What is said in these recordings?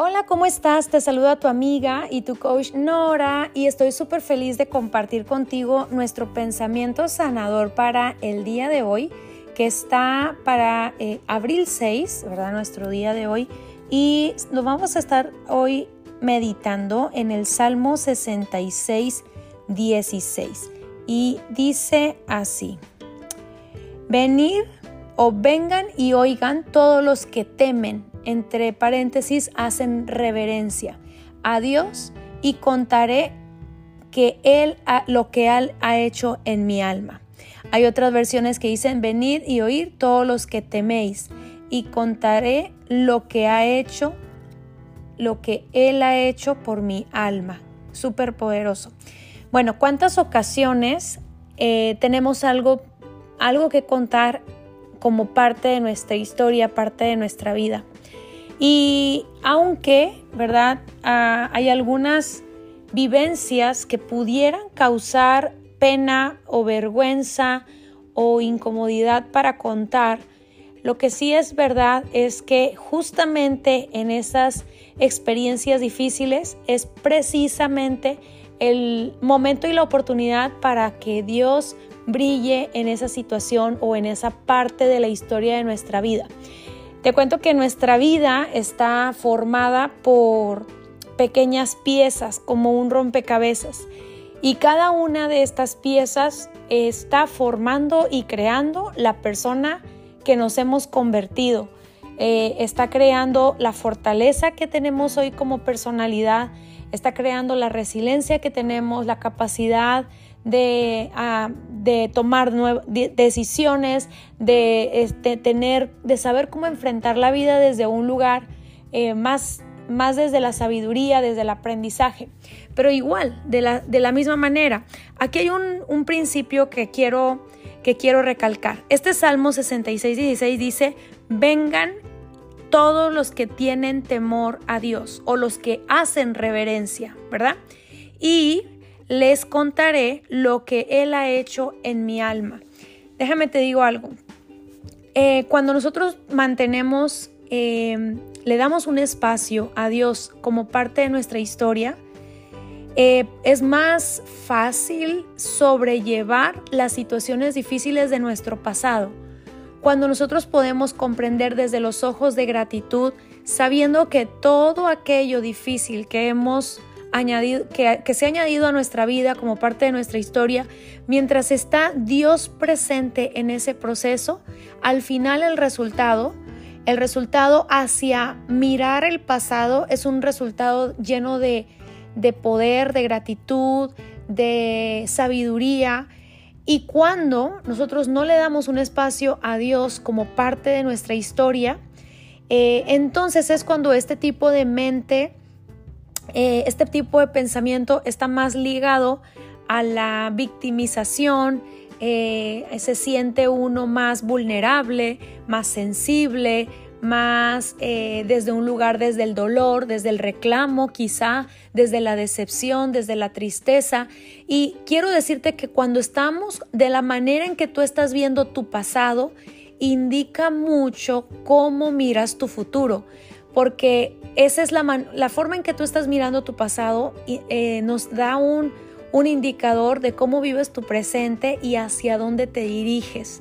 Hola, ¿cómo estás? Te saluda tu amiga y tu coach Nora y estoy súper feliz de compartir contigo nuestro pensamiento sanador para el día de hoy, que está para eh, abril 6, ¿verdad? Nuestro día de hoy. Y nos vamos a estar hoy meditando en el Salmo 66, 16. Y dice así, venir o vengan y oigan todos los que temen entre paréntesis, hacen reverencia a Dios y contaré que Él lo que Él ha hecho en mi alma. Hay otras versiones que dicen, venid y oír todos los que teméis y contaré lo que ha hecho, lo que Él ha hecho por mi alma. Súper poderoso. Bueno, ¿cuántas ocasiones eh, tenemos algo, algo que contar como parte de nuestra historia, parte de nuestra vida? Y aunque, ¿verdad? Ah, hay algunas vivencias que pudieran causar pena o vergüenza o incomodidad para contar, lo que sí es verdad es que justamente en esas experiencias difíciles es precisamente el momento y la oportunidad para que Dios brille en esa situación o en esa parte de la historia de nuestra vida. Te cuento que nuestra vida está formada por pequeñas piezas como un rompecabezas y cada una de estas piezas está formando y creando la persona que nos hemos convertido. Eh, está creando la fortaleza que tenemos hoy como personalidad, está creando la resiliencia que tenemos, la capacidad de, ah, de tomar decisiones, de este, tener, de saber cómo enfrentar la vida desde un lugar eh, más, más desde la sabiduría, desde el aprendizaje. Pero igual, de la, de la misma manera, aquí hay un, un principio que quiero, que quiero recalcar. Este Salmo 66, 16 dice, vengan todos los que tienen temor a Dios o los que hacen reverencia, ¿verdad? Y les contaré lo que Él ha hecho en mi alma. Déjame te digo algo. Eh, cuando nosotros mantenemos, em, le damos un espacio a Dios como parte de nuestra historia, eh, es más fácil sobrellevar las situaciones difíciles de nuestro pasado. Cuando nosotros podemos comprender desde los ojos de gratitud, sabiendo que todo aquello difícil que hemos añadido, que, se ha añadido a nuestra vida como parte de nuestra historia, mientras está Dios presente en ese proceso, al final el resultado, el resultado hacia mirar el pasado es un resultado lleno de, de poder, de gratitud, de sabiduría. Y cuando nosotros no le damos un espacio a Dios como parte de nuestra historia, eh, entonces es cuando este tipo de mente eh, este tipo de pensamiento está más ligado a la victimización, eh, se siente uno más vulnerable, más sensible, más eh, desde un lugar desde el dolor, desde el reclamo quizá, desde la decepción, desde la tristeza. Y quiero decirte que cuando estamos de la manera en que tú estás viendo tu pasado, indica mucho cómo miras tu futuro porque esa es la, forma en que tú estás mirando tu pasado y eh, nos da un, un indicador de cómo vives tu presente y hacia dónde te diriges.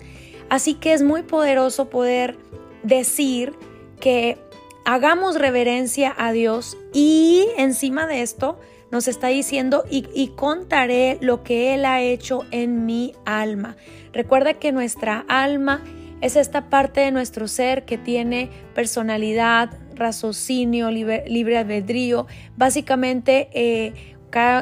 Así que es muy poderoso poder decir que hagamos reverencia a Dios y encima de esto nos está diciendo y, y, contaré lo que Él ha hecho en mi alma. Recuerda que nuestra alma es esta parte de nuestro ser que tiene personalidad, raciocinio, libre, albedrío. Básicamente, eh,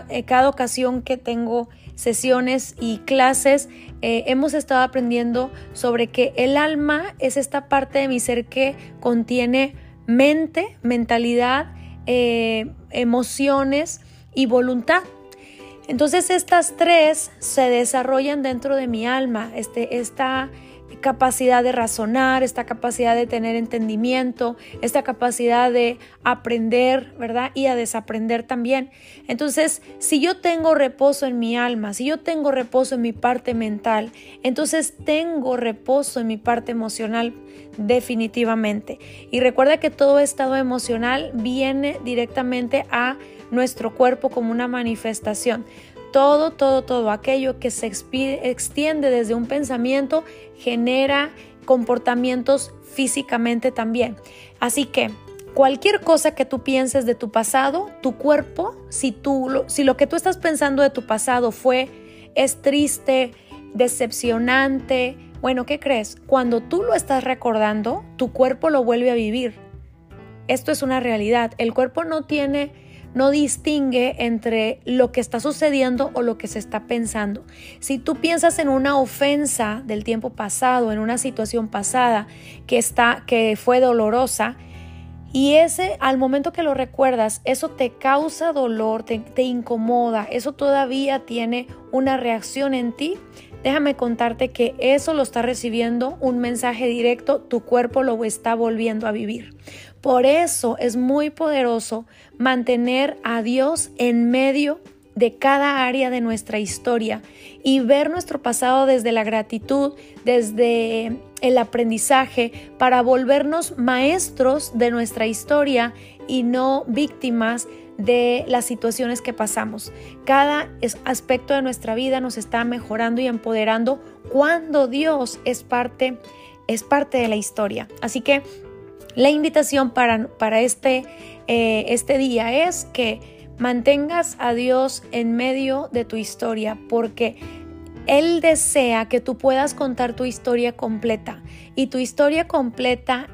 eh, cada, ocasión que tengo sesiones y clases, eh, hemos estado aprendiendo sobre que el alma es esta parte de mi ser que contiene mente, mentalidad, emociones y voluntad. Entonces estas tres se desarrollan dentro de mi alma, este, esta capacidad de razonar, esta capacidad de tener entendimiento, esta capacidad de aprender, ¿verdad? Y a desaprender también. Entonces, si yo tengo reposo en mi alma, si yo tengo reposo en mi parte mental, entonces tengo reposo en mi parte emocional definitivamente. Y recuerda que todo estado emocional viene directamente a nuestro cuerpo como una manifestación todo, todo, todo aquello que se extiende desde un pensamiento genera comportamientos físicamente también. Así que cualquier cosa que tú pienses de tu pasado, tu cuerpo, si, tú, si lo que tú estás pensando de tu pasado fue, es triste, decepcionante, bueno, ¿qué crees? Cuando tú lo estás recordando, tu cuerpo lo vuelve a vivir. Esto es una realidad. El cuerpo no tiene no distingue entre lo que está sucediendo o lo que se está pensando. Si tú piensas en una ofensa del tiempo pasado, en una situación pasada que está que fue dolorosa, y ese, al momento que lo recuerdas, eso te causa dolor, te, te, incomoda, eso todavía tiene una reacción en ti. Déjame contarte que eso lo está recibiendo un mensaje directo, tu cuerpo lo está volviendo a vivir. Por eso es muy poderoso mantener a Dios en medio de cada área de nuestra historia y ver nuestro pasado desde la gratitud, desde el aprendizaje, para volvernos maestros de nuestra historia y no víctimas de las situaciones que pasamos. Cada aspecto de nuestra vida nos está mejorando y empoderando cuando Dios es parte es parte de la historia. Así que la invitación para, para este, eh, este día es que mantengas a Dios en medio de tu historia porque Él desea que tú puedas contar tu historia completa y tu historia completa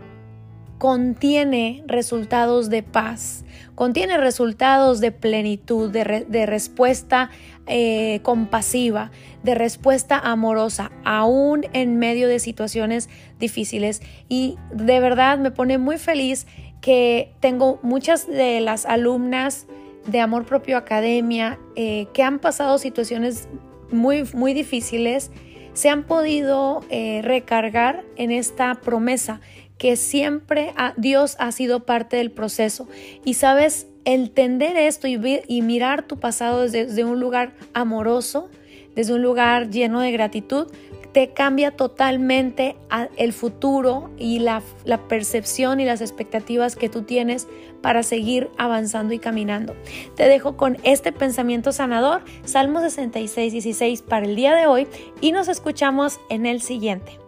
contiene resultados de paz, contiene resultados de plenitud, de, respuesta eh, compasiva, de respuesta amorosa, aún en medio de situaciones difíciles. Y de verdad me pone muy feliz que tengo muchas de las alumnas de Amor Propio Academia eh, que han pasado situaciones muy, muy difíciles, se han podido eh, recargar en esta promesa que siempre Dios ha sido parte del proceso. Y sabes, entender esto y, y mirar tu pasado desde, un lugar amoroso, desde un lugar lleno de gratitud, te cambia totalmente el futuro y la, percepción y las expectativas que tú tienes para seguir avanzando y caminando. Te dejo con este pensamiento sanador, Salmo 66, 16 para el día de hoy y nos escuchamos en el siguiente.